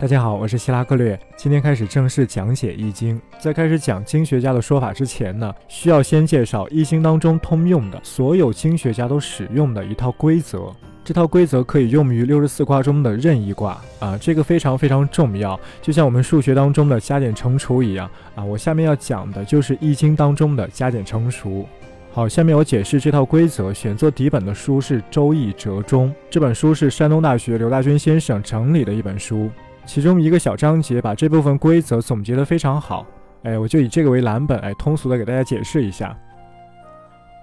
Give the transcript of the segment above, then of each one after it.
大家好，我是希拉克略。今天开始正式讲解《易经》。在开始讲经学家的说法之前呢，需要先介绍《易经》当中通用的所有经学家都使用的一套规则。这套规则可以用于六十四卦中的任意卦啊，这个非常非常重要，就像我们数学当中的加减乘除一样啊。我下面要讲的就是《易经》当中的加减乘除。好，下面我解释这套规则。选做底本的书是《周易折中》，这本书是山东大学刘大军先生整理的一本书，其中一个小章节把这部分规则总结得非常好。哎，我就以这个为蓝本，哎，通俗的给大家解释一下。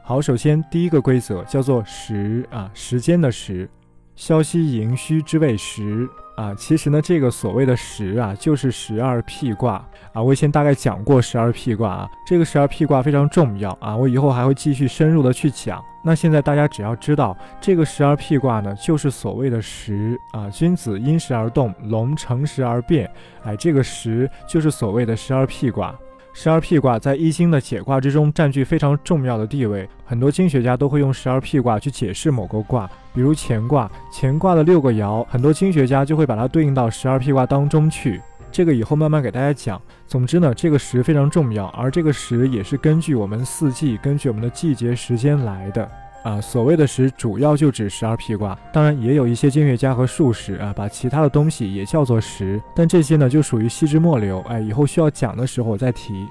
好，首先第一个规则叫做时啊，时间的时，消息盈虚之谓时。啊，其实呢，这个所谓的十啊，就是十二辟卦啊。我以前大概讲过十二辟卦啊，这个十二辟卦非常重要啊，我以后还会继续深入的去讲。那现在大家只要知道这个十二辟卦呢，就是所谓的时啊，君子因时而动，龙乘时而变，哎，这个时就是所谓的十二辟卦。十二辟卦在易经的解卦之中占据非常重要的地位，很多经学家都会用十二辟卦去解释某个卦，比如乾卦，乾卦的六个爻，很多经学家就会把它对应到十二辟卦当中去。这个以后慢慢给大家讲。总之呢，这个时非常重要，而这个时也是根据我们四季，根据我们的季节时间来的。啊，所谓的十主要就指十二辟卦，当然也有一些经学家和术士啊，把其他的东西也叫做十，但这些呢就属于细枝末流，哎，以后需要讲的时候我再提。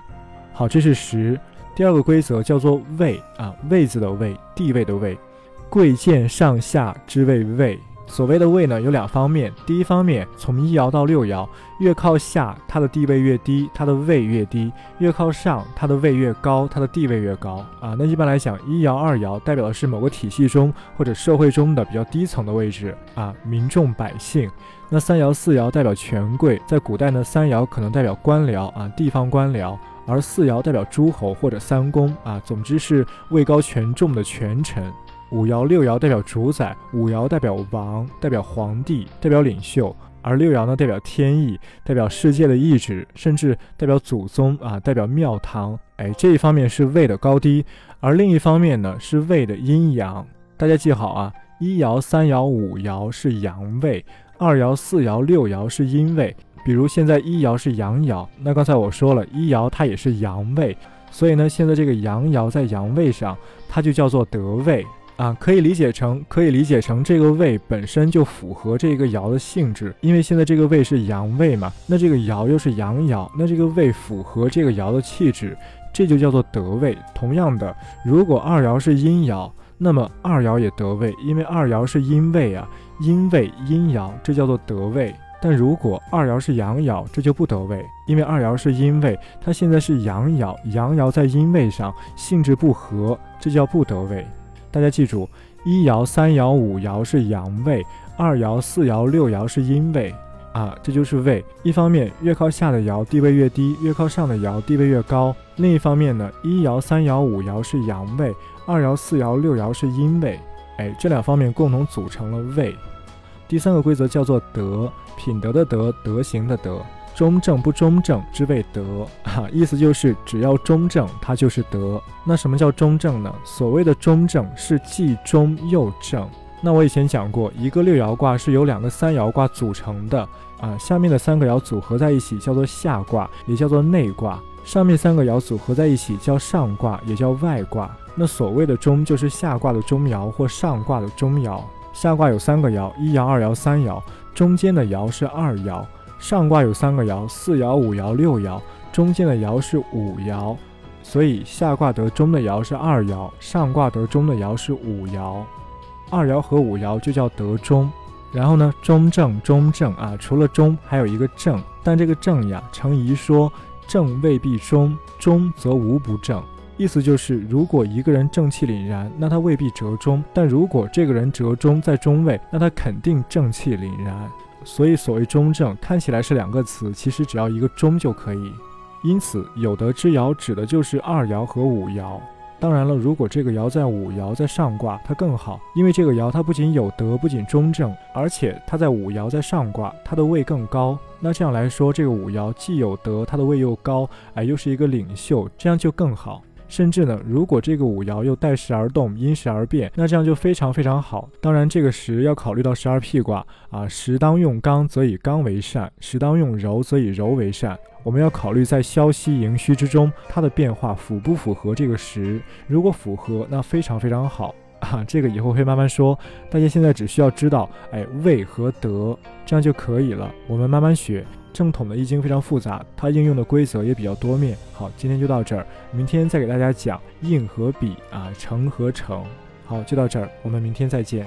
好，这是十。第二个规则叫做位啊，位字的位，地位的位，贵贱上下之位位。所谓的位呢，有两方面。第一方面，从一爻到六爻，越靠下，它的地位越低，它的位越低；越靠上，它的位越高，它的地位越高。啊，那一般来讲，一爻、二爻代表的是某个体系中或者社会中的比较低层的位置啊，民众百姓。那三爻、四爻代表权贵，在古代呢，三爻可能代表官僚啊，地方官僚，而四爻代表诸侯或者三公啊，总之是位高权重的权臣。五爻六爻代表主宰，五爻代表王，代表皇帝，代表领袖；而六爻呢，代表天意，代表世界的意志，甚至代表祖宗啊，代表庙堂。哎，这一方面是位的高低，而另一方面呢是位的阴阳。大家记好啊，一爻、三爻、五爻是阳位，二爻、四爻、六爻是阴位。比如现在一爻是阳爻，那刚才我说了一爻它也是阳位，所以呢，现在这个阳爻在阳位上，它就叫做德位。啊，可以理解成，可以理解成这个位本身就符合这个爻的性质，因为现在这个位是阳位嘛，那这个爻又是阳爻，那这个位符合这个爻的气质，这就叫做得位。同样的，如果二爻是阴爻，那么二爻也得位，因为二爻是阴位啊，阴位阴爻，这叫做得位。但如果二爻是阳爻，这就不得位，因为二爻是阴位，它现在是阳爻，阳爻在阴位上，性质不合，这叫不得位。大家记住，一爻、三爻、五爻是阳位，二爻、四爻、六爻是阴位啊，这就是位。一方面，越靠下的爻地位越低，越靠上的爻地位越高；另一方面呢，一爻、三爻、五爻是阳位，二爻、四爻、六爻是阴位。哎，这两方面共同组成了位。第三个规则叫做德，品德的德，德行的德。中正不中正之谓德，哈，意思就是只要中正，它就是德。那什么叫中正呢？所谓的中正是既中又正。那我以前讲过，一个六爻卦是由两个三爻卦组成的啊，下面的三个爻组合在一起叫做下卦，也叫做内卦；上面三个爻组合在一起叫上卦，也叫外卦。那所谓的中就是下卦的中爻或上卦的中爻。下卦有三个爻，一爻、二爻、三爻，中间的爻是二爻。上卦有三个爻，四爻、五爻、六爻，中间的爻是五爻，所以下卦得中的爻是二爻，上卦得中的爻是五爻，二爻和五爻就叫得中。然后呢，中正中正啊，除了中还有一个正，但这个正呀，程颐说正未必中，中则无不正，意思就是如果一个人正气凛然，那他未必折中；但如果这个人折中在中位，那他肯定正气凛然。所以，所谓中正看起来是两个词，其实只要一个中就可以。因此，有德之爻指的就是二爻和五爻。当然了，如果这个爻在五爻在上卦，它更好，因为这个爻它不仅有德，不仅中正，而且它在五爻在上卦，它的位更高。那这样来说，这个五爻既有德，它的位又高，哎，又是一个领袖，这样就更好。甚至呢，如果这个五爻又带时而动，因时而变，那这样就非常非常好。当然，这个时要考虑到十二辟卦啊，时当用刚，则以刚为善；时当用柔，则以柔为善。我们要考虑在消息盈虚之中，它的变化符不符合这个时？如果符合，那非常非常好啊。这个以后会慢慢说，大家现在只需要知道，哎，位和德，这样就可以了。我们慢慢学。正统的易经非常复杂，它应用的规则也比较多面。好，今天就到这儿，明天再给大家讲印和笔啊，成和成。好，就到这儿，我们明天再见。